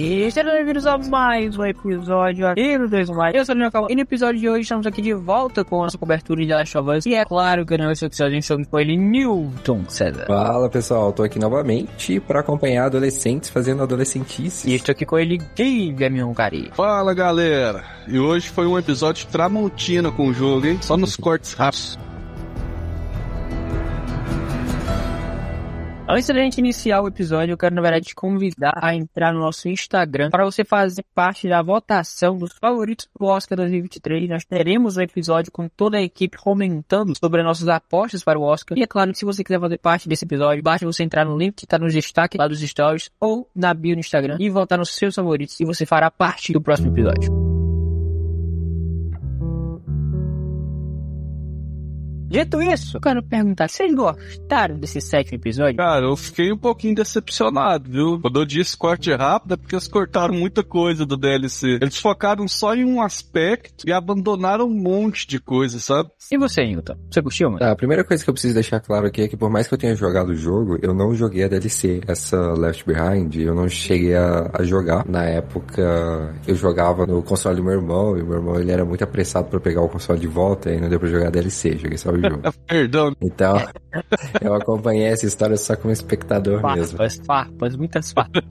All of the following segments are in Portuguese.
E sejam bem-vindos a mais um episódio aqui no 2 Mais. Eu sou o Daniel E no episódio de hoje estamos aqui de volta com a nossa cobertura de Last of Us. E é claro que não esse episódio a gente soube com ele, Newton César. Fala pessoal, tô aqui novamente para acompanhar adolescentes fazendo adolescentice. E estou aqui com ele, Guilherme Cari. Fala galera, e hoje foi um episódio tramontina com o jogo, hein? Só nos cortes rápidos. Antes da gente iniciar o episódio, eu quero, na verdade, te convidar a entrar no nosso Instagram para você fazer parte da votação dos favoritos do Oscar 2023. Nós teremos um episódio com toda a equipe comentando sobre as nossas apostas para o Oscar. E é claro que se você quiser fazer parte desse episódio, basta você entrar no link que está nos destaques lá dos stories ou na bio no Instagram e votar nos seus favoritos e você fará parte do próximo episódio. Dito isso, eu quero perguntar, vocês gostaram desse sétimo episódio? Cara, eu fiquei um pouquinho decepcionado, viu? Quando eu disse corte rápido é porque eles cortaram muita coisa do DLC. Eles focaram só em um aspecto e abandonaram um monte de coisa, sabe? E você, Newton? Você curtiu, mano? Tá, a primeira coisa que eu preciso deixar claro aqui é que por mais que eu tenha jogado o jogo, eu não joguei a DLC. Essa Left Behind, eu não cheguei a, a jogar. Na época, eu jogava no console do meu irmão, e o meu irmão ele era muito apressado para pegar o console de volta e não deu pra jogar a DLC. Joguei só jogo. Perdão. Então, eu acompanhei essa história só como espectador farpas, mesmo. Farpas, muitas farpas.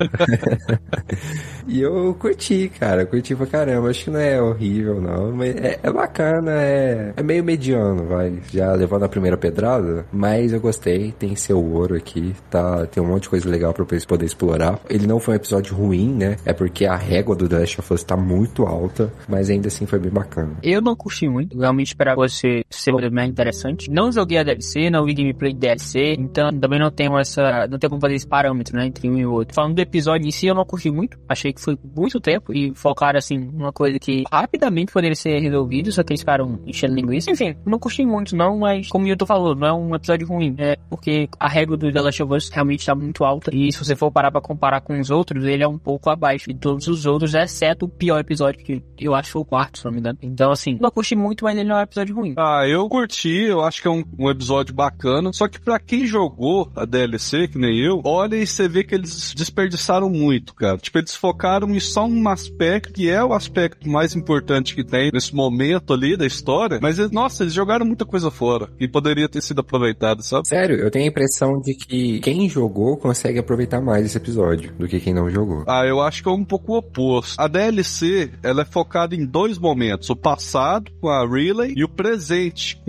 e eu curti, cara. Curti pra caramba. Acho que não é horrível, não. Mas é, é bacana, é, é meio mediano, vai. Já levando a primeira pedrada. Mas eu gostei. Tem seu ouro aqui. Tá, tem um monte de coisa legal pra poder explorar. Ele não foi um episódio ruim, né? É porque a régua do The Last of Us tá muito alta. Mas ainda assim foi bem bacana. Eu não curti muito. Realmente esperava você ser mais interessante interessante. Não joguei a DLC, não vi gameplay de DLC, então também não tenho essa. Não tenho como fazer esse parâmetro, né? Entre um e outro. Falando do episódio em si, eu não curti muito. Achei que foi muito tempo e focaram, assim, uma coisa que rapidamente poderia ser resolvido, só que eles ficaram enchendo linguiça. Enfim, não curti muito, não, mas como eu tô falando, não é um episódio ruim. É porque a regra do The Last of Us realmente tá muito alta. E se você for parar pra comparar com os outros, ele é um pouco abaixo de todos os outros, exceto o pior episódio, que eu acho foi o quarto, se não me engano. Então, assim, não curti muito, mas ele não é um episódio ruim. Ah, eu curti, eu acho que é um, um, episódio bacana. Só que para quem jogou a DLC, que nem eu, olha e você vê que eles desperdiçaram muito, cara. Tipo, eles focaram em só um aspecto, que é o aspecto mais importante que tem nesse momento ali da história. Mas, nossa, eles jogaram muita coisa fora. E poderia ter sido aproveitado, sabe? Sério, eu tenho a impressão de que quem jogou consegue aproveitar mais esse episódio do que quem não jogou. Ah, eu acho que é um pouco o oposto. A DLC, ela é focada em dois momentos. O passado, com a Relay, e o presente,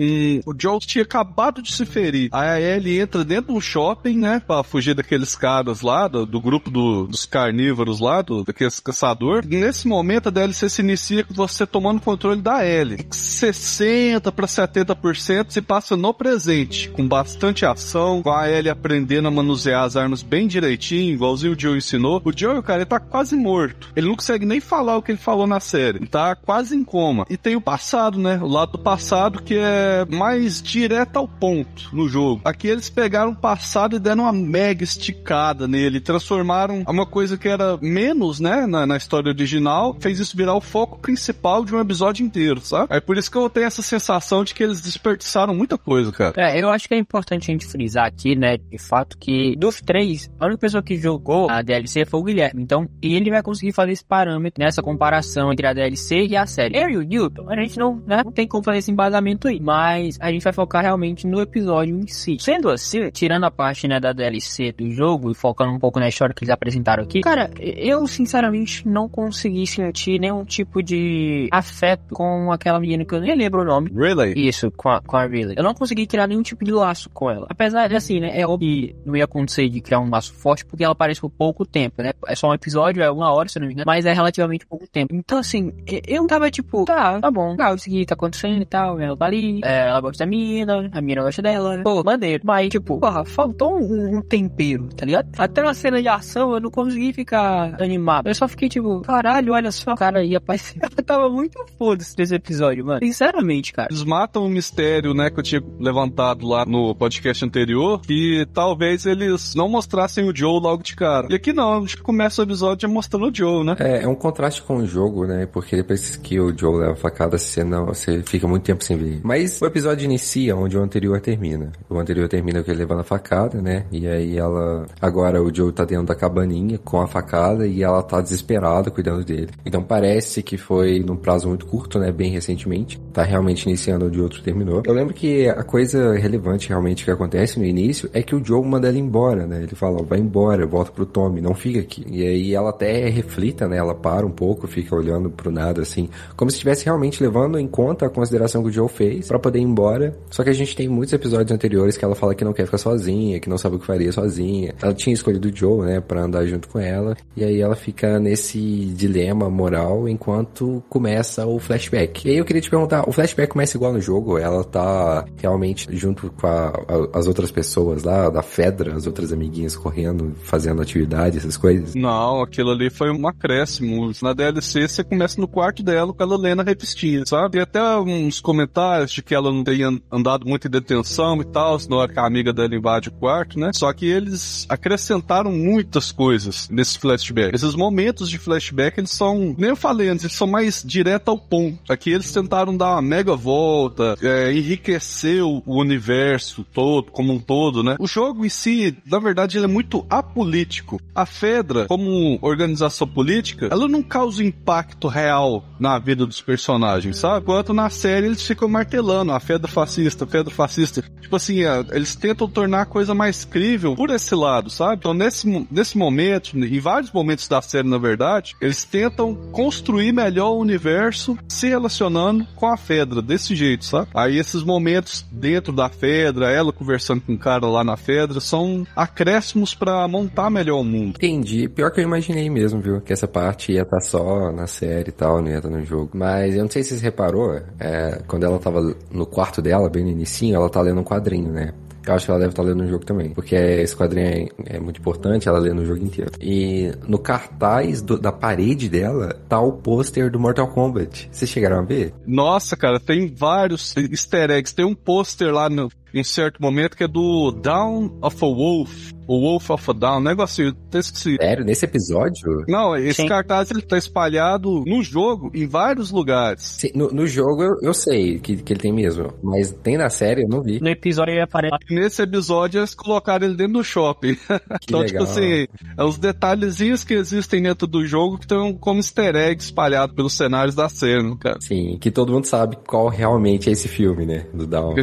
com o Joel tinha acabado de se ferir. Aí ele entra dentro do shopping, né? Pra fugir daqueles caras lá, do, do grupo do, dos carnívoros lá, do, daqueles caçador. E nesse momento a DLC se inicia com você tomando controle da Ellie. 60 para 70% se passa no presente, com bastante ação, com a Ellie aprendendo a manusear as armas bem direitinho, igualzinho o Joe ensinou. O Joe, cara, ele tá quase morto. Ele não consegue nem falar o que ele falou na série. Ele tá quase em coma. E tem o passado, né? O lado do passado que é mais direto ao ponto no jogo. Aqui eles pegaram o passado e deram uma mega esticada nele, transformaram uma coisa que era menos, né, na, na história original, fez isso virar o foco principal de um episódio inteiro, sabe? É por isso que eu tenho essa sensação de que eles desperdiçaram muita coisa, cara. É, eu acho que é importante a gente frisar aqui, né, de fato, que dos três, a única pessoa que jogou a DLC foi o Guilherme. Então, ele vai conseguir fazer esse parâmetro nessa comparação entre a DLC e a série. Eu e o Newton, a gente não, né, não tem como fazer esse embasamento aí, mas a gente vai focar realmente no episódio em si. Sendo assim, tirando a parte, né, da DLC do jogo e focando um pouco na história que eles apresentaram aqui, cara, eu sinceramente não consegui sentir nenhum tipo de afeto com aquela menina que eu nem lembro o nome. Really? Isso, com a, com a Really. Eu não consegui criar nenhum tipo de laço com ela. Apesar de, assim, né, é óbvio que não ia acontecer de criar um laço forte porque ela aparece por pouco tempo, né? É só um episódio, é uma hora, se não me engano, mas é relativamente pouco tempo. Então, assim, eu tava tipo, tá, tá bom, tá, isso aqui tá acontecendo e tal, ela tá ali, é, ela gosta da mina, a mina gosta dela, né? Pô, maneiro. Mas, tipo, porra, faltou um, um, tempero, tá ligado? Até na cena de ação eu não consegui ficar animado. Eu só fiquei tipo, caralho, olha só, cara ia aparecer. Eu tava muito foda-se nesse episódio, mano. Sinceramente, cara. Eles matam um mistério, né, que eu tinha levantado lá no podcast anterior, que talvez eles não mostrassem o Joe logo de cara. E aqui não, a gente começa o episódio já mostrando o Joe, né? É, é um contraste com o jogo, né? Porque depois que o Joe leva a facada, você não, você fica muito tempo sem ver. Mas o episódio episódio inicia onde o anterior termina. O anterior termina com ele levando a facada, né? E aí ela. Agora o Joe tá dentro da cabaninha com a facada e ela tá desesperada cuidando dele. Então parece que foi num prazo muito curto, né? Bem recentemente. Tá realmente iniciando onde o outro terminou. Eu lembro que a coisa relevante realmente que acontece no início é que o Joe manda ela embora, né? Ele fala, vai embora, volta pro Tommy, não fica aqui. E aí ela até reflita, né? Ela para um pouco, fica olhando pro nada, assim, como se estivesse realmente levando em conta a consideração que o Joe fez para poder ir embora. Só que a gente tem muitos episódios anteriores que ela fala que não quer ficar sozinha, que não sabe o que faria sozinha. Ela tinha escolhido o Joe, né, pra andar junto com ela. E aí ela fica nesse dilema moral enquanto começa o flashback. E aí eu queria te perguntar, o flashback começa igual no jogo? Ela tá realmente junto com a, a, as outras pessoas lá, da Fedra, as outras amiguinhas correndo, fazendo atividade, essas coisas? Não, aquilo ali foi um acréscimo. Na DLC você começa no quarto dela com a revistinha, sabe? E até uns comentários de que ela não tenha andado muito em detenção e tal, na hora que a amiga dela invade o quarto, né? Só que eles acrescentaram muitas coisas nesse flashback. Esses momentos de flashback, eles são, nem eu falei antes, eles são mais direto ao ponto. Aqui eles tentaram dar uma mega volta, é, enriquecer o universo todo, como um todo, né? O jogo em si, na verdade, ele é muito apolítico. A Fedra, como organização política, ela não causa impacto real na vida dos personagens, sabe? Enquanto na série eles ficam martelando a Fedra fascista, a Fedra fascista. Tipo assim, é, eles tentam tornar a coisa mais crível por esse lado, sabe? Então nesse, nesse momento, em vários momentos da série, na verdade, eles tentam construir melhor o universo se relacionando com a Fedra, desse jeito, sabe? Aí esses momentos dentro da Fedra, ela conversando com o cara lá na Fedra, são acréscimos para montar melhor o mundo. Entendi. Pior que eu imaginei mesmo, viu? Que essa parte ia estar tá só na série e tal, não ia estar tá no jogo. Mas eu não sei se você reparou, é, quando ela tava no quarto dela, bem no início, ela tá lendo um quadrinho, né? Eu acho que ela deve estar lendo no jogo também. Porque esse quadrinho é, é muito importante, ela lê no jogo inteiro. E no cartaz do, da parede dela tá o pôster do Mortal Kombat. Vocês chegaram a ver? Nossa, cara, tem vários easter eggs. Tem um pôster lá no, em certo momento que é do Down of a Wolf o Wolf of a Down, negócio, eu esqueci. Sério, nesse episódio? Não, esse Sim. cartaz ele tá espalhado no jogo, em vários lugares. Sim, no, no, jogo eu, eu sei que, que ele tem mesmo, mas tem na série eu não vi. No episódio ele aparece. Nesse episódio eles colocaram ele dentro do shopping. então, tipo legal. tipo assim, é os detalhezinhos que existem dentro do jogo que estão como easter egg espalhado pelos cenários da cena, cara. Sim, que todo mundo sabe qual realmente é esse filme, né? Do Down.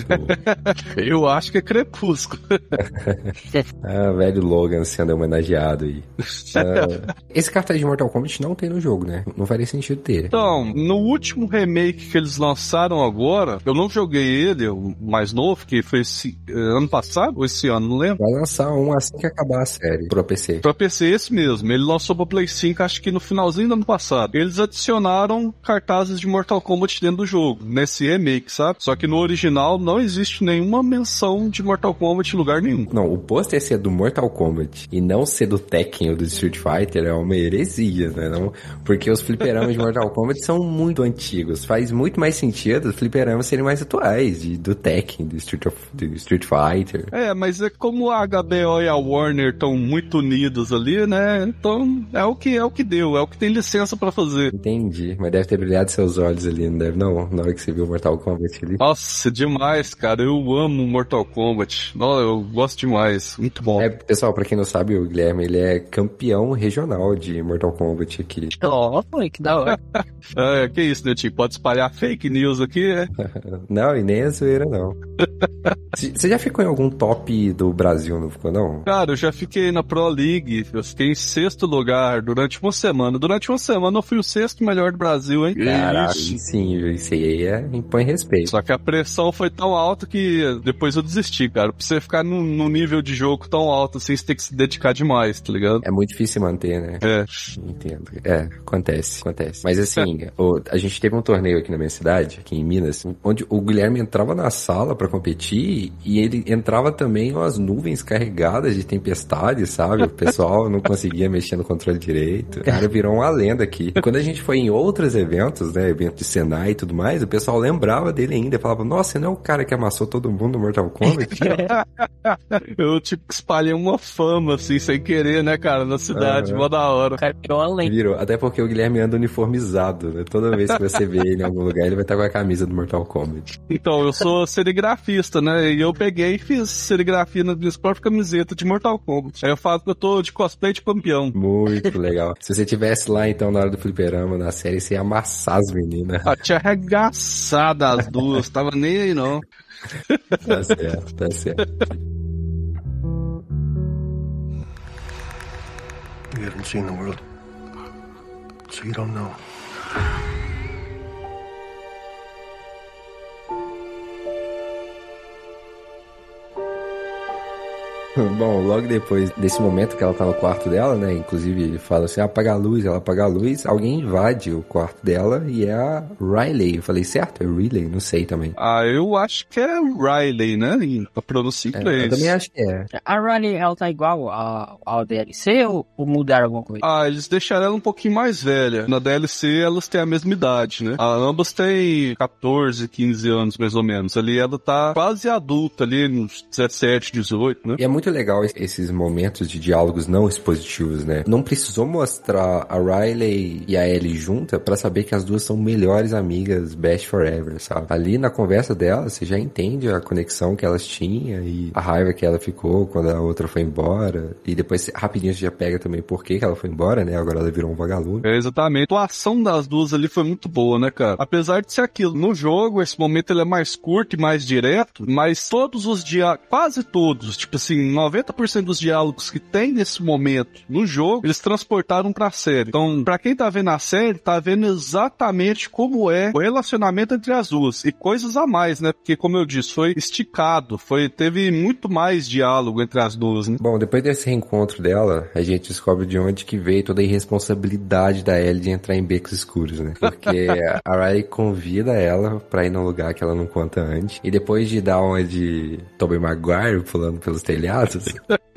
eu acho que é Crepúsculo. ah, velho Logan sendo homenageado aí. uh, esse cartaz de Mortal Kombat não tem no jogo, né? Não faria sentido ter. Então, no último remake que eles lançaram agora, eu não joguei ele, o mais novo, que foi esse eh, ano passado ou esse ano, não lembro. Vai lançar um assim que acabar a série, pro PC. Pro PC, esse mesmo. Ele lançou pro Play 5, acho que no finalzinho do ano passado. Eles adicionaram cartazes de Mortal Kombat dentro do jogo, nesse remake, sabe? Só que no original não existe nenhuma menção de Mortal Kombat em lugar nenhum. Não, o pôster ser do Mortal Kombat e não ser do Tekken ou do Street Fighter é uma heresia, né? Não, porque os fliperamas de Mortal Kombat são muito antigos. Faz muito mais sentido os fliperamas serem mais atuais, de, do Tekken, do Street, of, do Street Fighter. É, mas é como a HBO e a Warner estão muito unidos ali, né? Então é o que é o que deu, é o que tem licença para fazer. Entendi, mas deve ter brilhado seus olhos ali, não deve não? Na hora que você viu Mortal Kombat ali. Nossa, demais, cara. Eu amo Mortal Kombat. Nossa, eu gosto demais. Muito bom. É, pessoal, pra quem não sabe, o Guilherme, ele é campeão regional de Mortal Kombat aqui. Ó, oh, que da hora. é, que isso, né, tio? Pode espalhar fake news aqui, né? não, e nem a zoeira, não. Você já ficou em algum top do Brasil, não ficou, não? Cara, eu já fiquei na Pro League. Eu fiquei em sexto lugar durante uma semana. Durante uma semana eu fui o sexto melhor do Brasil, hein? Caraca, sim, isso aí é, impõe respeito. Só que a pressão foi tão alta que depois eu desisti, cara. Pra você ficar num, num nível de jogo tão alto assim, você tem que se dedicar demais, tá ligado? É muito difícil manter, né? É. Entendo. É, acontece, acontece. Mas assim, o, a gente teve um torneio aqui na minha cidade, aqui em Minas, onde o Guilherme entrava na sala para competir e ele entrava também umas nuvens carregadas de tempestade, sabe? O pessoal não conseguia mexer no controle direito. O cara virou uma lenda aqui. Quando a gente foi em outros eventos, né? Evento de Senai e tudo mais, o pessoal lembrava dele ainda. Falava, nossa, você não é o cara que amassou todo mundo no Mortal Kombat? Eu, tipo, espalhar uma fama, assim, sem querer, né, cara, na cidade, uhum. mó da hora. O cara virou lenda. Virou, até porque o Guilherme anda uniformizado, né? Toda vez que você vê ele em algum lugar, ele vai estar com a camisa do Mortal Kombat. Então, eu sou serigrafista, né? E eu peguei e fiz serigrafia na minha própria camiseta de Mortal Kombat. Aí eu falo que eu tô de cosplay de campeão. Muito legal. Se você tivesse lá, então, na hora do fliperama, na série, você ia amassar as meninas. Ah, tinha arregaçado as duas, tava nem aí não. tá certo, tá certo. You haven't seen the world, so you don't know. Bom, logo depois desse momento que ela tá no quarto dela, né? Inclusive ele fala assim: apaga a luz, ela apaga a luz, alguém invade o quarto dela e é a Riley. Eu falei, certo? É Riley? Não sei também. Ah, eu acho que é Riley, né? A pronúncia em inglês. É, eu também acho que é. A Riley, ela tá igual ao, DLC ou, ou mudaram alguma coisa? Ah, eles deixaram ela um pouquinho mais velha. Na DLC elas têm a mesma idade, né? Ah, ambas têm 14, 15 anos mais ou menos. Ali ela tá quase adulta, ali nos 17, 18, né? E é muito muito legal esses momentos de diálogos não expositivos, né? Não precisou mostrar a Riley e a Ellie junta para saber que as duas são melhores amigas, best forever, sabe? Ali na conversa delas, você já entende a conexão que elas tinham e a raiva que ela ficou quando a outra foi embora. E depois, rapidinho, você já pega também por que ela foi embora, né? Agora ela virou um vagalume. É, exatamente. A atuação das duas ali foi muito boa, né, cara? Apesar de ser aquilo. No jogo, esse momento ele é mais curto e mais direto, mas todos os dias, quase todos, tipo assim, 90% dos diálogos que tem nesse momento no jogo, eles transportaram pra série. Então, pra quem tá vendo a série, tá vendo exatamente como é o relacionamento entre as duas. E coisas a mais, né? Porque, como eu disse, foi esticado, foi, teve muito mais diálogo entre as duas, né? Bom, depois desse reencontro dela, a gente descobre de onde que veio toda a irresponsabilidade da Ellie de entrar em becos escuros, né? Porque a Riley convida ela pra ir num lugar que ela não conta antes. E depois de dar uma de Tobey Maguire pulando pelos telhados,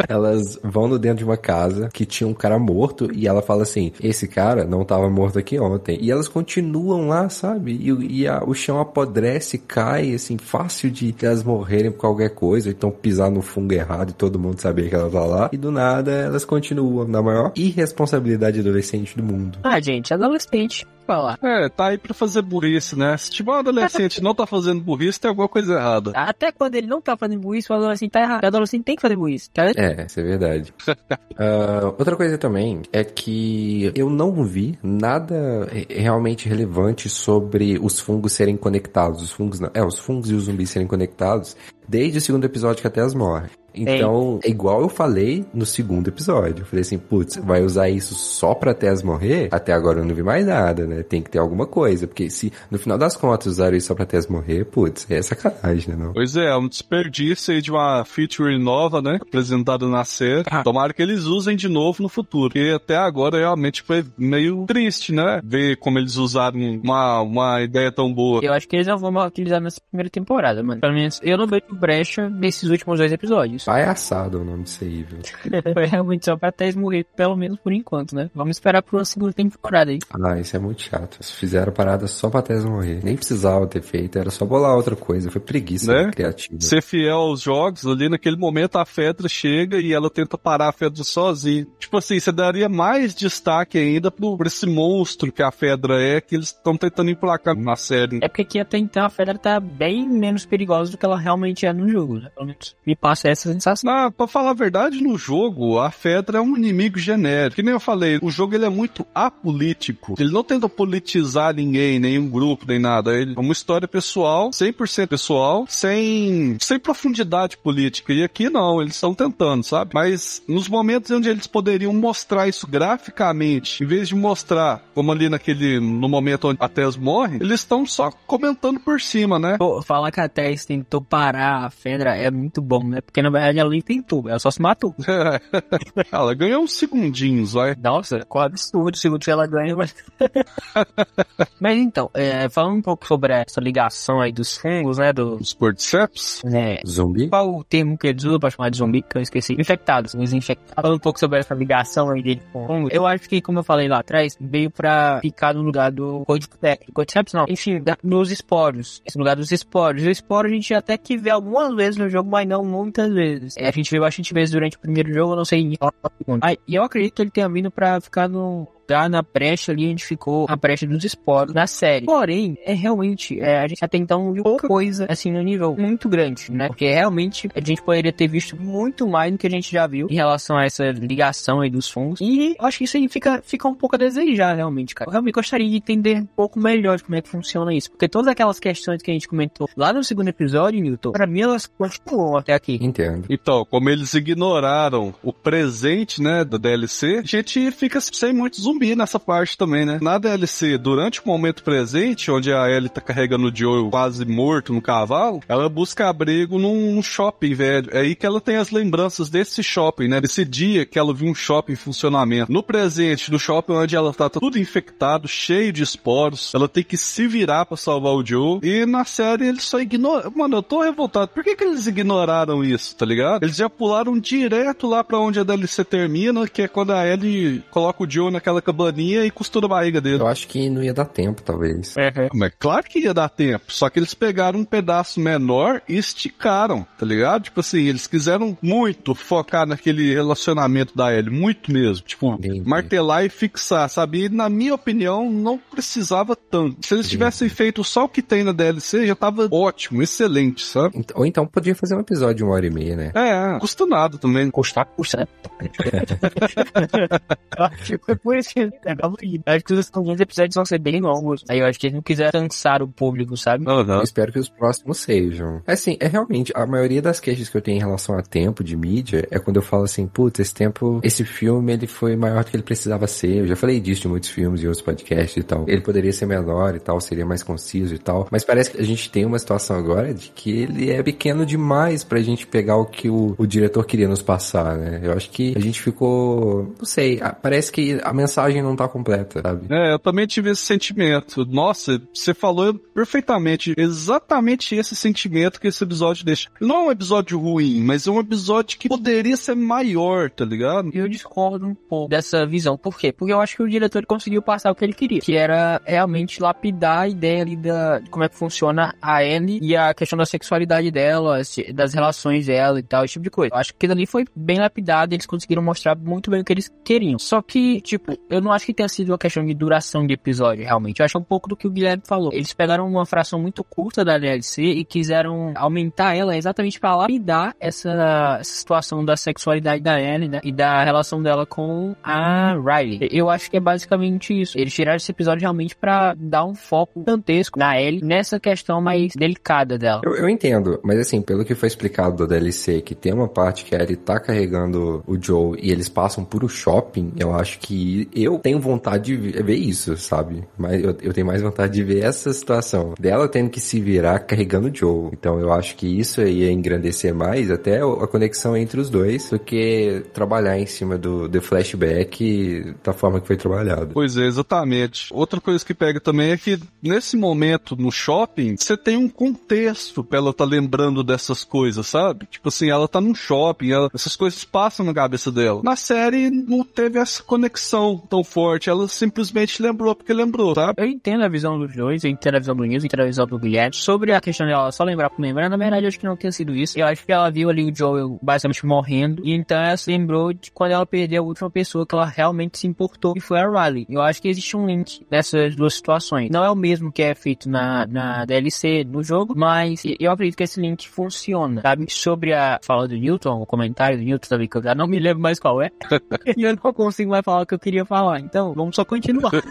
elas vão no dentro de uma casa que tinha um cara morto e ela fala assim: esse cara não tava morto aqui ontem. E elas continuam lá, sabe? E, e a, o chão apodrece, cai, assim, fácil de elas morrerem por qualquer coisa, então pisar no fungo errado e todo mundo saber que ela tá lá. E do nada elas continuam na maior irresponsabilidade adolescente do mundo. Ah, gente, adolescente falar. É, tá aí pra fazer burrice, né? Se tipo um adolescente não tá fazendo burrice, tem alguma coisa errada. Até quando ele não tá fazendo burrice, o adolescente tá errado. O adolescente tem que fazer burrice, tá? É, isso é verdade. uh, outra coisa também é que eu não vi nada realmente relevante sobre os fungos serem conectados. Os fungos não. É, os fungos e os zumbis serem conectados desde o segundo episódio que até as morrem. Então, é igual eu falei no segundo episódio. Eu falei assim, putz, vai usar isso só pra Tess morrer? Até agora eu não vi mais nada, né? Tem que ter alguma coisa. Porque se no final das contas usaram isso só pra Tess morrer, putz, é sacanagem, né? Não? Pois é, é um desperdício aí de uma feature nova, né? Apresentada na série. Ah. Tomara que eles usem de novo no futuro. Porque até agora realmente foi meio triste, né? Ver como eles usaram uma, uma ideia tão boa. Eu acho que eles não vão utilizar nessa primeira temporada, mano. Pelo menos eu não vejo brecha nesses últimos dois episódios. Palhaçada o nome disso aí, viu? Foi realmente só pra Tess morrer, pelo menos por enquanto, né? Vamos esperar por uma segunda temporada aí. Ah, isso é muito chato. Eles fizeram parada só pra Tess morrer. Nem precisava ter feito, era só bolar outra coisa. Foi preguiça né? criativa. Ser fiel aos jogos, ali naquele momento a Fedra chega e ela tenta parar a Fedra sozinha. Tipo assim, você daria mais destaque ainda pro, pra esse monstro que a Fedra é, que eles estão tentando emplacar na série. É porque aqui até então a Fedra tá bem menos perigosa do que ela realmente é no jogo, né? Pelo menos me passa essa sensação. Ah, pra falar a verdade, no jogo, a Fedra é um inimigo genérico. Que nem eu falei, o jogo ele é muito apolítico. Ele não tenta politizar ninguém, nenhum grupo, nem nada. Ele é uma história pessoal, 100% pessoal, sem, sem profundidade política. E aqui não, eles estão tentando, sabe? Mas nos momentos onde eles poderiam mostrar isso graficamente, em vez de mostrar, como ali naquele, no momento onde a Tess morre, eles estão só comentando por cima, né? Pô, falar que a Tess tentou parar a Fedra é muito bom, né? Porque na verdade ela nem tentou, ela só se matou. ela ganhou uns segundinhos, vai. Nossa, qual absurdo o segundo que ela ganha, mas. mas então, é, falando um pouco sobre essa ligação aí dos fungos, né? Dos cordyceps. É. Zumbi? Qual o termo que eles usam pra chamar de zumbi, que eu esqueci? Infectados, os infectados. Falando um pouco sobre essa ligação aí dele com fungos, eu acho que, como eu falei lá atrás, veio pra ficar no lugar do cordyceps. Cordyceps não. Enfim, da, nos esporos. Esse lugar dos esporos. O esporo a gente até que vê algumas vezes no jogo, mas não muitas vezes. É, a gente viu bastante vezes durante o primeiro jogo, eu não sei em qual segundo. Ah, e eu acredito que ele tenha vindo pra ficar no lugar na brecha ali onde ficou a brecha dos esporos na série. Porém, é realmente, é, a gente até então viu pouca coisa assim no nível muito grande, né? Porque realmente a gente poderia ter visto muito mais do que a gente já viu em relação a essa ligação aí dos fungos. E eu acho que isso aí fica, fica um pouco a desejar, realmente, cara. Eu realmente gostaria de entender um pouco melhor de como é que funciona isso. Porque todas aquelas questões que a gente comentou lá no segundo episódio, Newton, pra mim elas continuam até aqui. Entendo. Então, como eles ignoraram o presente, né, da DLC, a gente fica sem muito zumbi zumbi nessa parte também, né? Na DLC, durante o momento presente, onde a Ellie tá carregando o Joel quase morto no cavalo, ela busca abrigo num shopping, velho. É aí que ela tem as lembranças desse shopping, né? Desse dia que ela viu um shopping em funcionamento. No presente, no shopping onde ela tá tudo infectado, cheio de esporos, ela tem que se virar para salvar o Joe. E na série eles só ignoram. Mano, eu tô revoltado. Por que que eles ignoraram isso, tá ligado? Eles já pularam direto lá para onde a DLC termina, que é quando a Ellie coloca o Joe naquela cabaninha e costura a barriga dele. Eu acho que não ia dar tempo, talvez. É, Mas claro que ia dar tempo, só que eles pegaram um pedaço menor e esticaram, tá ligado? Tipo assim, eles quiseram muito focar naquele relacionamento da Ellie, muito mesmo. Tipo, Entendi. martelar e fixar, sabe? E na minha opinião, não precisava tanto. Se eles tivessem feito só o que tem na DLC, já tava ótimo, excelente, sabe? Ent- Ou então podia fazer um episódio de uma hora e meia, né? É, custa nada também. Custar, custa, né? Eu acho que foi por isso que indo. Eu acho que os alguns episódios vão ser bem longos. Aí eu acho que eles não quiseram cansar o público, sabe? Não, Eu não. espero que os próximos sejam. Assim, é realmente, a maioria das queixas que eu tenho em relação a tempo de mídia é quando eu falo assim, putz, esse tempo, esse filme, ele foi maior do que ele precisava ser. Eu já falei disso de muitos filmes e outros podcasts e tal. Ele poderia ser menor e tal, seria mais conciso e tal. Mas parece que a gente tem uma situação agora de que ele é pequeno demais pra gente pegar o que o, o diretor queria nos passar, né? Eu acho que a gente ficou, não sei, parece que a mensagem não tá completa, sabe? É, eu também tive esse sentimento. Nossa, você falou perfeitamente, exatamente esse sentimento que esse episódio deixa. Não é um episódio ruim, mas é um episódio que poderia ser maior, tá ligado? Eu discordo um pouco dessa visão. Por quê? Porque eu acho que o diretor conseguiu passar o que ele queria. Que era realmente lapidar a ideia ali da, de como é que funciona a Ellie e a questão da sexualidade dela, das relações dela e tal, esse tipo de coisa. Eu acho que aquilo ali foi bem lapidado e eles conseguiram mostrar muito bem o que eles queriam. Só que, tipo, eu não acho que tenha sido uma questão de duração de episódio, realmente. Eu acho um pouco do que o Guilherme falou. Eles pegaram uma fração muito curta da DLC e quiseram aumentar ela exatamente pra lapidar essa, essa situação da sexualidade da Ellie, né? E da relação dela com a Riley. Eu acho que é basicamente isso. Eles tiraram esse episódio realmente pra dar um foco gigantesco na Ellie, nessa questão mais delicada dela. Eu, eu entendo, mas assim, pelo que foi explicado da DLC, que tem uma parte que a Ellie tá carregando o Joe e eles passam por o shopping, eu acho que eu tenho vontade de ver isso, sabe? Mas eu, eu tenho mais vontade de ver essa situação dela tendo que se virar carregando o Joe. Então eu acho que isso ia engrandecer mais até a conexão entre os dois do que trabalhar em cima do, do flashback da forma que foi trabalhado. Pois é, exatamente. Outra coisa que pega também é que nesse momento no shopping, você tem um contexto pra ela tá lembrando dessas coisas, sabe? Tipo assim, ela tá num shopping, ela- essas coisas passam na cabeça dela. Na série não teve essa conexão tão forte, ela simplesmente lembrou porque lembrou, sabe? Eu entendo a visão dos dois, eu entendo a visão do Nils, entendo a visão do Guilherme. Sobre a questão dela só lembrar por lembrar, na verdade eu acho que não tenha sido isso. Eu acho que ela viu ali o Joel basicamente morrendo, e então ela se lembrou de quando ela perdeu a última pessoa que ela realmente se importou, que foi a Riley. Eu acho que existe um link nessas duas situações. Não é o mesmo que é feito na, na DLC, no jogo, mas eu acredito que esse link funciona, sabe? Sobre a fala do Newton, o comentário do Newton também, que eu já não me lembro mais qual é, e eu não consigo mais falar o que eu queria falar. Então, vamos só continuar.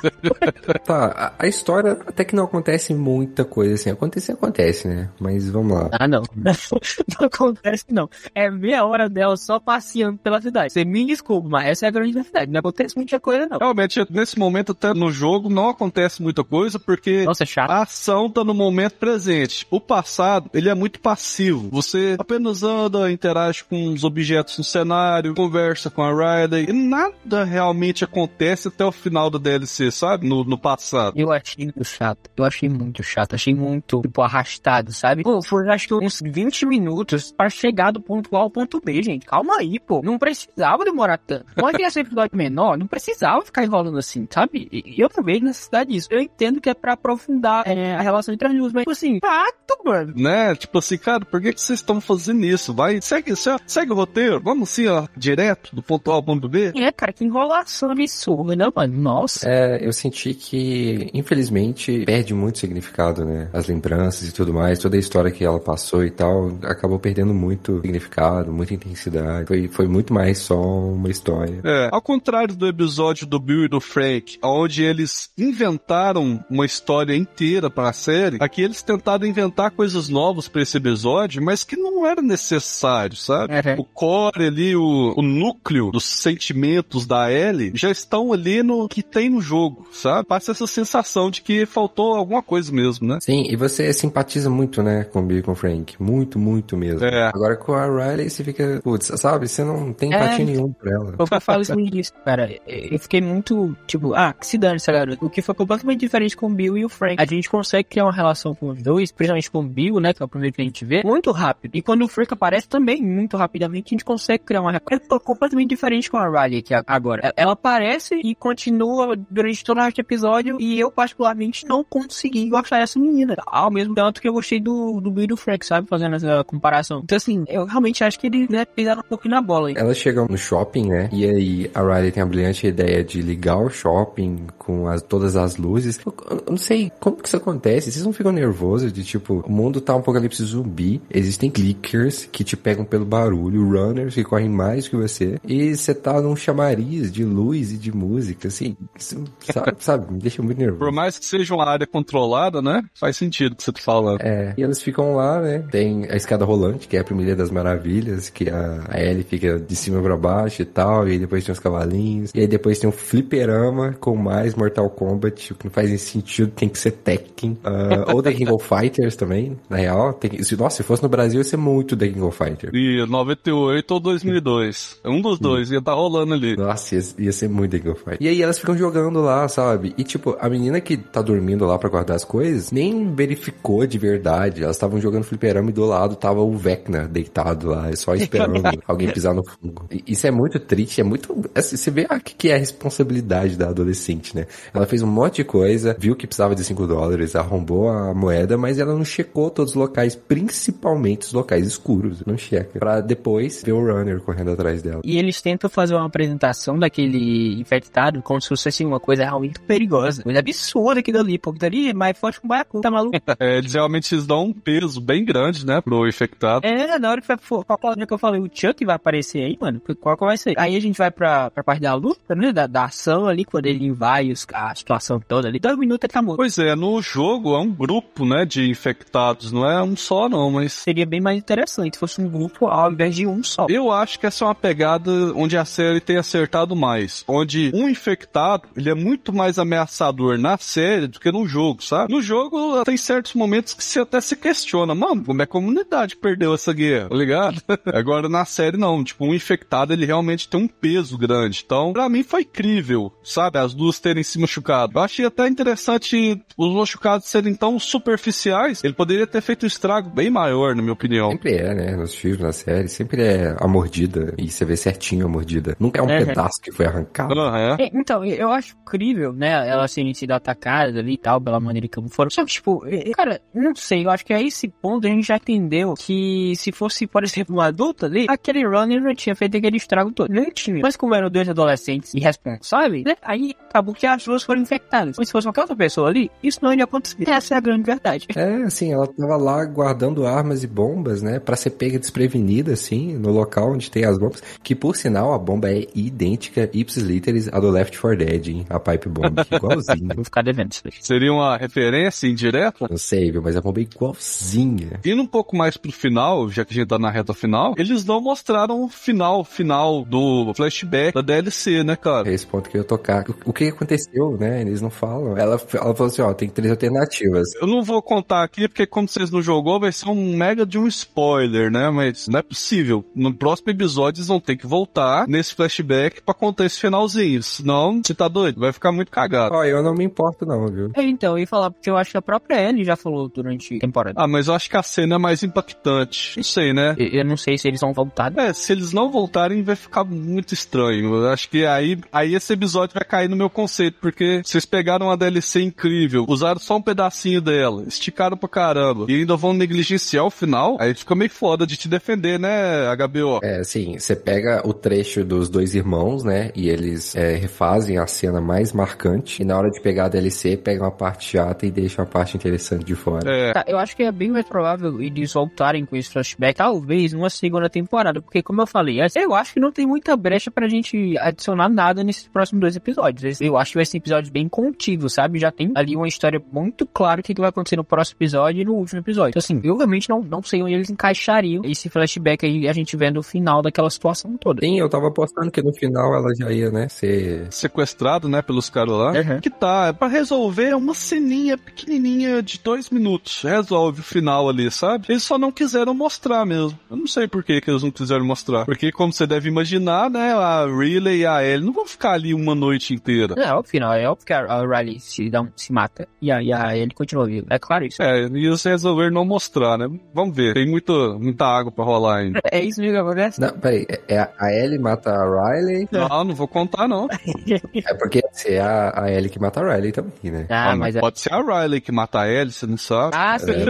Tá, a, a história até que não acontece muita coisa assim. Acontecer, acontece, né? Mas vamos lá. Ah, não. não acontece, não. É meia hora dela só passeando pela cidade. Você me desculpa, mas essa é a grande verdade. Não acontece muita coisa, não. Realmente, nesse momento, até no jogo, não acontece muita coisa, porque Nossa, é chato. A ação tá no momento presente. O passado, ele é muito passivo. Você apenas anda, interage com os objetos no cenário, conversa com a Riley, e nada realmente acontece acontece até o final da DLC, sabe? No, no passado. Eu achei muito chato. Eu achei muito chato. Achei muito, tipo, arrastado, sabe? Pô, foi acho que uns 20 minutos para chegar do ponto A ao ponto B, gente. Calma aí, pô. Não precisava demorar tanto. Pode ia ser episódio menor, não precisava ficar enrolando assim, sabe? E eu não vejo necessidade disso. Eu entendo que é pra aprofundar é, a relação entre as duas, mas, tipo assim, fato, mano. Né? Tipo assim, cara, por que, que vocês estão fazendo isso? Vai, segue, segue o roteiro. Vamos assim, ó, direto do ponto A ao ponto B. É, cara, que enrolação absurda, né, mano? Nossa. É, eu senti que, infelizmente, perde muito significado, né? As lembranças e tudo mais, toda a história que ela passou e tal, acabou perdendo muito significado, muita intensidade. Foi, foi muito mais só uma história. É, ao contrário do episódio do Bill e do Frank, onde eles inventaram uma história inteira para a série, aqui eles tentaram inventar coisas novas para esse episódio, mas que não era necessário, sabe? Uhum. O core ali, o, o núcleo dos sentimentos da Ellie já estão ali no que tem no jogo, sabe? Passa essa sensação de que faltou alguma coisa mesmo, né? Sim, e você simpatiza muito, né, com o Bill e com o Frank. Muito, muito mesmo. É. Agora com a Riley você fica, putz, sabe? Você não tem empatia É. nenhuma por ela. Eu falo isso no início, cara. Eu fiquei muito, tipo, ah, que se dane essa garota. O que foi completamente diferente com o Bill e o Frank. A gente consegue criar uma relação com os dois, principalmente com o Bill, né, que é o primeiro que a gente vê, muito rápido. E quando o Frank aparece também, muito rapidamente, a gente consegue criar uma relação É completamente diferente com a Riley aqui agora. Ela aparece e continua durante todo o episódio e eu, particularmente, não consegui gostar dessa menina. Ao mesmo tanto que eu gostei do, do Bill do Frank, sabe, fazendo essa comparação. Então, assim, eu realmente acho que eles, né, pisaram um pouquinho na bola aí. Elas chegam no shopping, né? E aí a Riley tem a brilhante ideia de ligar o shopping com as- todas as luzes. Eu, eu não sei como que isso acontece. Vocês não ficam nervosos de tipo, o mundo tá um apocalipse zumbi. Existem clickers que te pegam pelo barulho, runners que correm mais que você. E você tá num chamariz de luz e de música, assim. Isso, sabe, sabe, me deixa muito nervoso. Por mais que seja uma área controlada, né? Faz sentido o que você tá falando. É, e elas ficam lá, né? Tem a escada rolante, que é a primeira das maravilhas, que a, a Ellie fica de cima pra baixo e tal, e depois tem os cavalinhos, e aí depois tem um fliperama com mais Mortal Kombat, o que não faz nem sentido, tem que ser Tekken, ah, ou The King of Fighters também, na real. Tem, se, nossa, se fosse no Brasil ia ser muito The King of Fighter. E 98 ou 2002. Um dos dois ia tá rolando ali. Nossa, ia, ia ser muito Of. E aí elas ficam jogando lá, sabe? E tipo, a menina que tá dormindo lá pra guardar as coisas, nem verificou de verdade. Elas estavam jogando fliperama e do lado tava o Vecna deitado lá, só esperando alguém pisar no fungo. E Isso é muito triste, é muito... assim, Você vê o que que é a responsabilidade da adolescente, né? Ela fez um monte de coisa, viu que precisava de 5 dólares, arrombou a moeda, mas ela não checou todos os locais, principalmente os locais escuros. Não checa. Pra depois ver o runner correndo atrás dela. E eles tentam fazer uma apresentação daquele infectado como se fosse assim, uma coisa realmente perigosa. Coisa absurda aquilo ali, pô. Aquilo ali é mais forte que um baiacu, tá maluco? É, eles realmente eles dão um peso bem grande, né? Pro infectado. é, na hora que for, qual qual que eu falei, o Chuck vai aparecer aí, mano. Qual que vai ser? Aí a gente vai pra, pra parte da luta, né? Da, da ação ali, quando ele invade os- a situação toda ali. Dois minutos ele tá morto. Pois é, no jogo é um grupo, né, de infectados, não é um só não, mas Seria bem mais interessante se fosse um grupo ao invés de um só. eu acho que essa é uma pegada onde a série tem acertado mais, onde um infectado, ele é muito mais ameaçador na série do que no jogo, sabe? No jogo tem certos momentos que você até se questiona, mano, como é que a comunidade perdeu essa guerra, tá ligado? Agora na série não, tipo, um infectado ele realmente tem um peso grande, então pra mim foi incrível, sabe? As duas terem se machucado. Eu achei até interessante os machucados serem tão superficiais, ele poderia ter feito um estrago bem maior, na minha opinião. Sempre é, né? Nos filmes, na série, sempre é a mordida. E você vê certinho a mordida. Nunca é um Uhum. pedaço que foi arrancado. É? É, então, eu acho incrível, né, elas terem sido atacadas ali e tal, pela maneira como foram. Só que, tipo, cara, não sei, eu acho que a esse ponto a gente já entendeu que se fosse, por exemplo, um adulto ali, aquele runner não tinha feito aquele estrago todo. Não tinha. Mas como eram dois adolescentes irresponsáveis, né, aí acabou que as duas foram infectadas. Mas se fosse qualquer outra pessoa ali, isso não iria acontecer. Essa é a grande verdade. É, assim, ela tava lá guardando armas e bombas, né? Pra ser pega desprevenida, assim, no local onde tem as bombas. Que, por sinal, a bomba é idêntica, ipsis literis, a do Left 4 Dead, hein? A Pipe Bomb, igualzinha. Vou ficar devendo isso. Seria uma referência indireta? Não sei, viu? Mas a bomba é igualzinha. Indo um pouco mais pro final, já que a gente tá na reta final, eles não mostraram o final, final do flashback da DLC, né, cara? É esse ponto que eu ia tocar. O, que aconteceu, né? Eles não falam. Ela, ela falou assim, ó, tem três alternativas. Eu não vou contar aqui, porque como vocês não jogou, vai ser um mega de um spoiler, né? Mas não é possível. No próximo episódio eles vão ter que voltar nesse flashback pra contar esse finalzinho. Senão, você tá doido? Vai ficar muito cagado. Ó, eu não me importo não, viu? É, então, eu ia falar, porque eu acho que a própria Ellie já falou durante a temporada. Ah, mas eu acho que a cena é mais impactante. Não sei, né? Eu, eu não sei se eles vão voltar. É, se eles não voltarem, vai ficar muito estranho. Eu acho que aí, aí esse episódio vai cair no meu conceito, porque vocês pegaram uma DLC incrível, usaram só um pedacinho dela, esticaram pra caramba, e ainda vão negligenciar o final, aí fica meio foda de te defender, né, HBO? É, assim, você pega o trecho dos dois irmãos, né, e eles é, refazem a cena mais marcante, e na hora de pegar a DLC, pega uma parte chata e deixa uma parte interessante de fora. É. Tá, eu acho que é bem mais provável eles voltarem com esse flashback, talvez numa segunda temporada, porque como eu falei, eu acho que não tem muita brecha pra gente adicionar nada nesses próximos dois episódios. Eu acho que vai ser episódios bem contidos, sabe? Já tem ali uma história muito clara do que que vai acontecer no próximo episódio e no último episódio. Então, assim, eu realmente não, não sei onde eles encaixariam esse flashback aí, a gente vendo o final daquela situação toda. Sim, eu tava apostando que no final ela já ia, né, ser... Sequestrado, né, pelos caras lá. Uhum. Que tá, é pra resolver uma ceninha pequenininha de dois minutos. Resolve o final ali, sabe? Eles só não quiseram mostrar mesmo. Eu não sei por que, que eles não quiseram mostrar. Porque, como você deve imaginar, né, a Riley e a Ellie não vão ficar ali uma noite inteira. É, o final, é óbvio que a Riley se, dá um- se mata e a, e a Ellie continua viva. É claro isso. É, e eles resolveram não mostrar, né? Vamos ver. Tem muita, muita água pra rolar ainda. É isso mesmo que acontece. Não, peraí, é- é a- a Ellie mata a Riley, Não, não vou contar, não. é porque se é a, a Ellie que mata a Riley também, né? Ah, Ah, mas é. Pode ser a Riley que mata a Ellie, você não sabe. Ah, sim. É.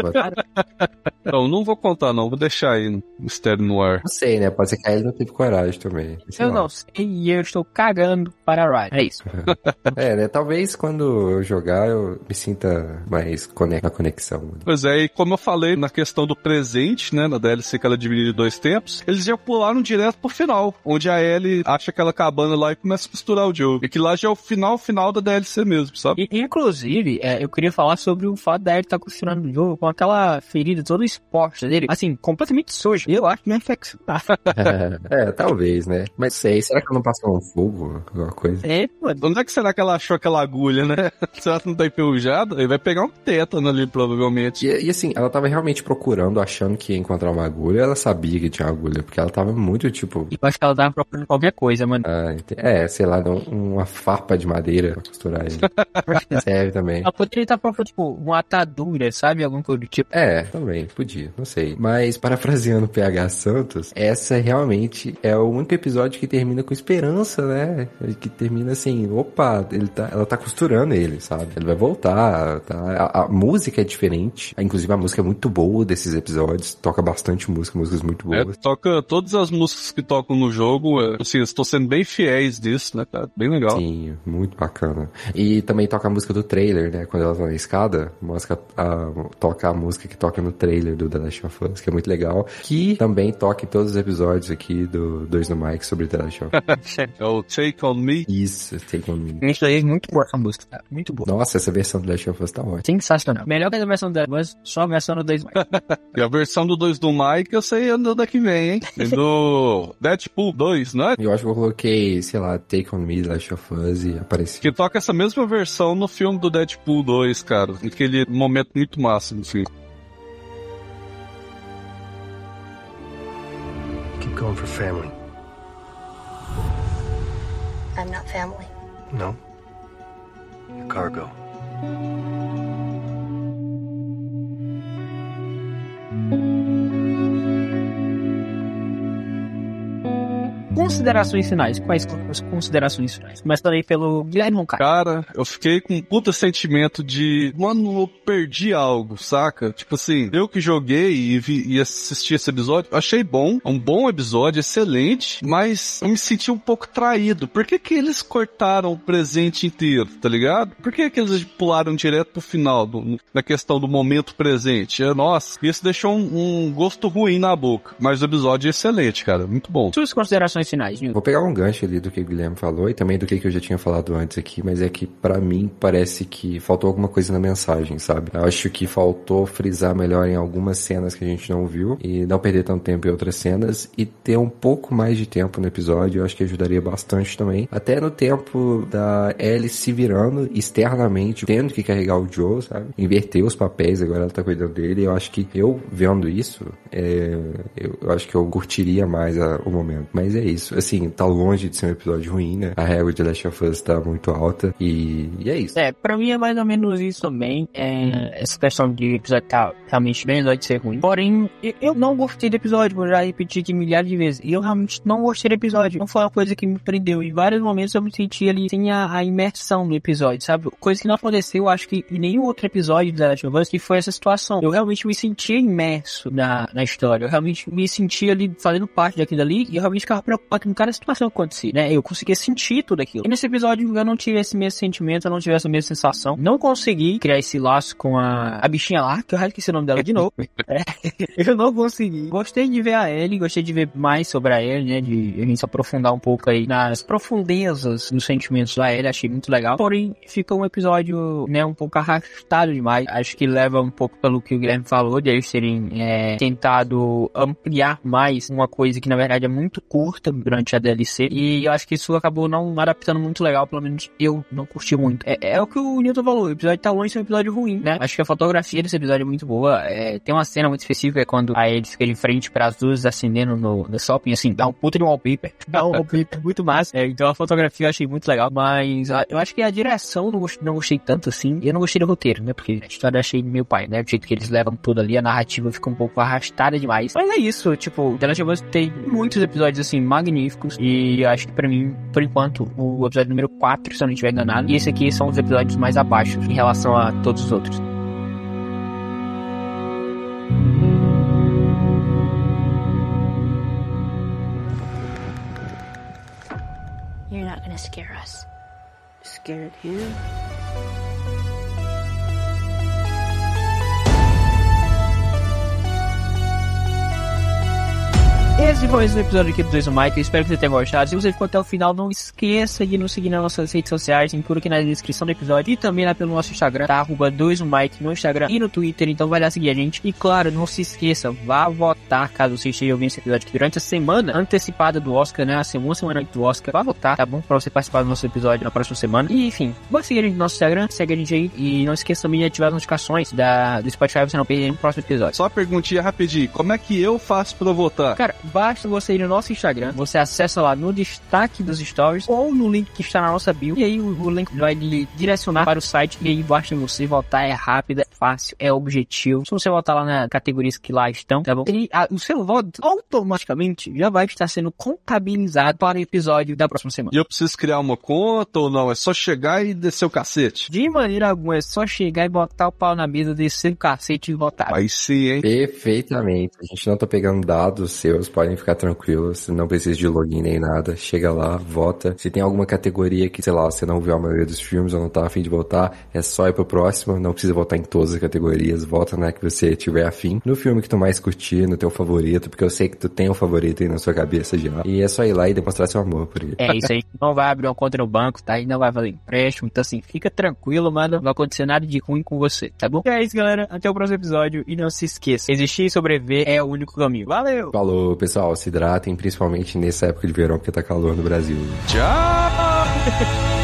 Então, não vou contar, não. Vou deixar aí no mistério no ar. Não sei, né? Pode ser que a Ellie não teve coragem também. Sei Eu lá. não sei e eu estou cagando para a Riley. É isso. É, né? Talvez quando eu jogar eu me sinta mais na conexão. né? Pois é, e como eu falei na questão do presente, né, na DLC que ela divide em dois tempos, eles já pularam direto pro final, onde a Ellie acha aquela cabana lá e começa a costurar o Joe. E que lá já é o final, final da DLC mesmo, sabe? E, inclusive, é, eu queria falar sobre o fato da Ellie estar costurando o jogo com aquela ferida toda exposta dele, assim, completamente suja. Eu acho que não é infecção. tá? é, talvez, né? Mas sei, será que não passou um fogo, alguma coisa? É, pô, Onde é que será que ela achou aquela agulha, né? será que não tá enferrujada? Ele vai pegar um tétano ali, provavelmente. E, e assim, ela tava realmente procurando, achando que ia encontrar uma agulha, ela sabia que tinha agulha, porque ela tava muito, tipo... eu acho que ela tava procurando qualquer coisa, mano. ah, é, sei lá, um- uma farpa de madeira pra costurar ele. Serve também. Ela poderia estar procurando, tipo, uma atadura, sabe? Alguma coisa do tipo. É, também, podia, não sei. Mas, parafraseando o PH Santos, essa realmente é o único episódio que termina com esperança, né? Que termina assim, opa, ele tá, ela tá costurando ele, sabe? Ele vai voltar, tá? A, a música é diferente, inclusive a música é muito boa desses episódios, toca bastante música, músicas muito É, boas. toca todas as músicas que tocam no jogo, é, assim, estou sendo bem fiéis disso, né, cara? Bem legal. Sim, muito bacana. E também toca a música do trailer, né? Quando ela tá na escada, mostra a- toca a música que toca no trailer do The Last of Us, que é muito legal. Que também toca em todos os episódios aqui do Dois no Mike sobre The Last of Us. É o Take On Me. Isso, Take On Me. Isso aí é muito boa essa música, cara. Muito boa. Nossa, essa versão do The Last of Us tá ótima. Sensacional. Melhor que a versão da mas só a versão do 2 mais. E a versão do 2 do Mike, eu sei andando daqui vem, hein? E do Deadpool 2, né? Eu acho que eu coloquei, sei lá, Take On Me, Last of Us e apareceu. Que toca essa mesma versão no filme do Deadpool 2, cara. Aquele momento muito massa no filme. Keep going for family. I'm not family. No? Your cargo. Considerações finais. Quais considerações finais? Começando aí pelo Guilherme Roncar. Cara, eu fiquei com um puta sentimento de, mano, eu perdi algo, saca? Tipo assim, eu que joguei e, vi, e assisti esse episódio, achei bom, um bom episódio, excelente, mas eu me senti um pouco traído. Por que que eles cortaram o presente inteiro, tá ligado? Por que que eles pularam direto pro final, do, na questão do momento presente? É, nossa, isso deixou um, um gosto ruim na boca, mas o episódio é excelente, cara, muito bom. Suas considerações finais, Vou pegar um gancho ali do que o Guilherme falou e também do que eu já tinha falado antes aqui, mas é que para mim parece que faltou alguma coisa na mensagem, sabe? Eu acho que faltou frisar melhor em algumas cenas que a gente não viu e não perder tanto tempo em outras cenas e ter um pouco mais de tempo no episódio, eu acho que ajudaria bastante também. Até no tempo da Ellie se virando externamente, tendo que carregar o Joe, sabe? Inverter os papéis, agora ela tá cuidando dele. Eu acho que eu vendo isso, é, eu, eu, acho que eu curtiria mais a, o momento. Mas é isso. Assim, tá longe de ser um episódio ruim, né? A régua de Last of Us tá muito alta e, e é isso. É, pra mim é mais ou menos isso também. É, essa questão de episódio tá realmente bem longe de ser ruim. Porém, eu não gostei do episódio, vou já repetir aqui milhares de vezes. E eu realmente não gostei do episódio. Não foi uma coisa que me prendeu. Em vários momentos eu me senti ali sem a, a imersão do episódio, sabe? Coisa que não aconteceu, acho que em nenhum outro episódio da Last of Us que foi essa situação. Eu realmente me sentia imerso na, na história. Eu realmente me sentia ali fazendo parte daquilo ali e eu realmente ficava preocupado com cada situação que acontecia, né? Eu conseguia sentir tudo aquilo. E nesse episódio eu não tive esse mesmo sentimento, eu não tive essa mesma sensação. Não consegui criar esse laço com a, a bichinha lá, que eu acho que esse nome dela de novo. é, eu não consegui. Gostei de ver a Ellie, gostei de ver mais sobre a Ellie, né? De a gente se aprofundar um pouco aí nas profundezas dos sentimentos da Ellie, achei muito legal. Porém, fica um episódio, né, um pouco arrastado demais. Acho que leva um pouco pelo que o Guilherme falou, de eles terem é, tentado ampliar mais uma coisa que na verdade é muito curta durante a DLC. E eu acho que isso acabou não adaptando muito legal, pelo menos eu não curti muito. É, é o que o Newton falou, o episódio tá longe de ser um episódio ruim, né? Acho que a fotografia desse episódio é muito boa. É, tem uma cena muito específica, é quando a Ellie fica de frente para as luzes acendendo no, no shopping, assim, dá um puta de wallpaper. Dá um wallpaper muito massa. É, então a fotografia eu achei muito legal, mas a, eu acho que a direção não gostei, não gostei tanto assim. Eu não gostei do roteiro, né? Porque a história eu achei meio pai, né? O jeito que eles levam tudo ali, a narrativa fica um pouco arrastada demais. Mas é isso, tipo, The Last of Us tem muitos episódios assim magníficos. E eu acho que pra mim, por enquanto, o episódio número 4, se eu não estiver enganado, e esse aqui são os episódios mais abaixo em relação a todos os outros. You're not gonna scare us. Scared him? Esse foi um episódio aqui do Dois Mike. Eu espero que você tenha gostado. Se você ficou até o final, não esqueça de nos seguir nas nossas redes sociais. Tem tudo aqui na descrição do episódio. E também lá pelo nosso Instagram, tá? Arroba 2Mike no Instagram e no Twitter. Então vai lá seguir a gente. E claro, não se esqueça, vá votar caso você esteja ouvindo esse episódio aqui durante a semana antecipada do Oscar, né? A segunda semana do Oscar. Vá votar, tá bom? Pra você participar do nosso episódio na próxima semana. E enfim, vá seguir a gente no nosso Instagram. Segue a gente aí. E não esqueça também de ativar as notificações da, do Spotify pra você não perder no próximo episódio. Só perguntinha rapidinho. Como é que eu faço pra votar? Cara, basta você ir no nosso Instagram, você acessa lá no destaque dos stories ou no link que está na nossa bio. E aí o, o link vai lhe direcionar para o site e aí basta você votar. É rápido, é fácil, é objetivo. Se você votar lá na categorias que lá estão, tá bom? E a, o seu voto automaticamente já vai estar sendo contabilizado para o episódio da próxima semana. E eu preciso criar uma conta ou não? É só chegar e descer o cacete? De maneira alguma, é só chegar e botar o pau na mesa, descer o cacete e votar. Aí sim, hein? Perfeitamente. A gente não tá pegando dados seus, podem ficar tranquilos. Não precisa de login nem nada. Chega lá, vota. Se tem alguma categoria que, sei lá, você não viu a maioria dos filmes ou não tá afim de votar, é só ir pro próximo. Não precisa votar em todas as categorias. Vota na que você tiver afim. No filme que tu mais curtir, no teu favorito, porque eu sei que tu tem um favorito aí na sua cabeça já. E é só ir lá e demonstrar seu amor por ele. É isso aí. Não vai abrir uma conta no banco, tá? E não vai fazer empréstimo. Então, assim, fica tranquilo, mano. Não vai acontecer nada de ruim com você, tá bom? E é isso, galera. Até o próximo episódio. E não se esqueça: existir e sobreviver é o único caminho. Valeu! Falou, pessoal. Se hidratem, principalmente nessa época de verão, porque tá calor no Brasil. Tchau!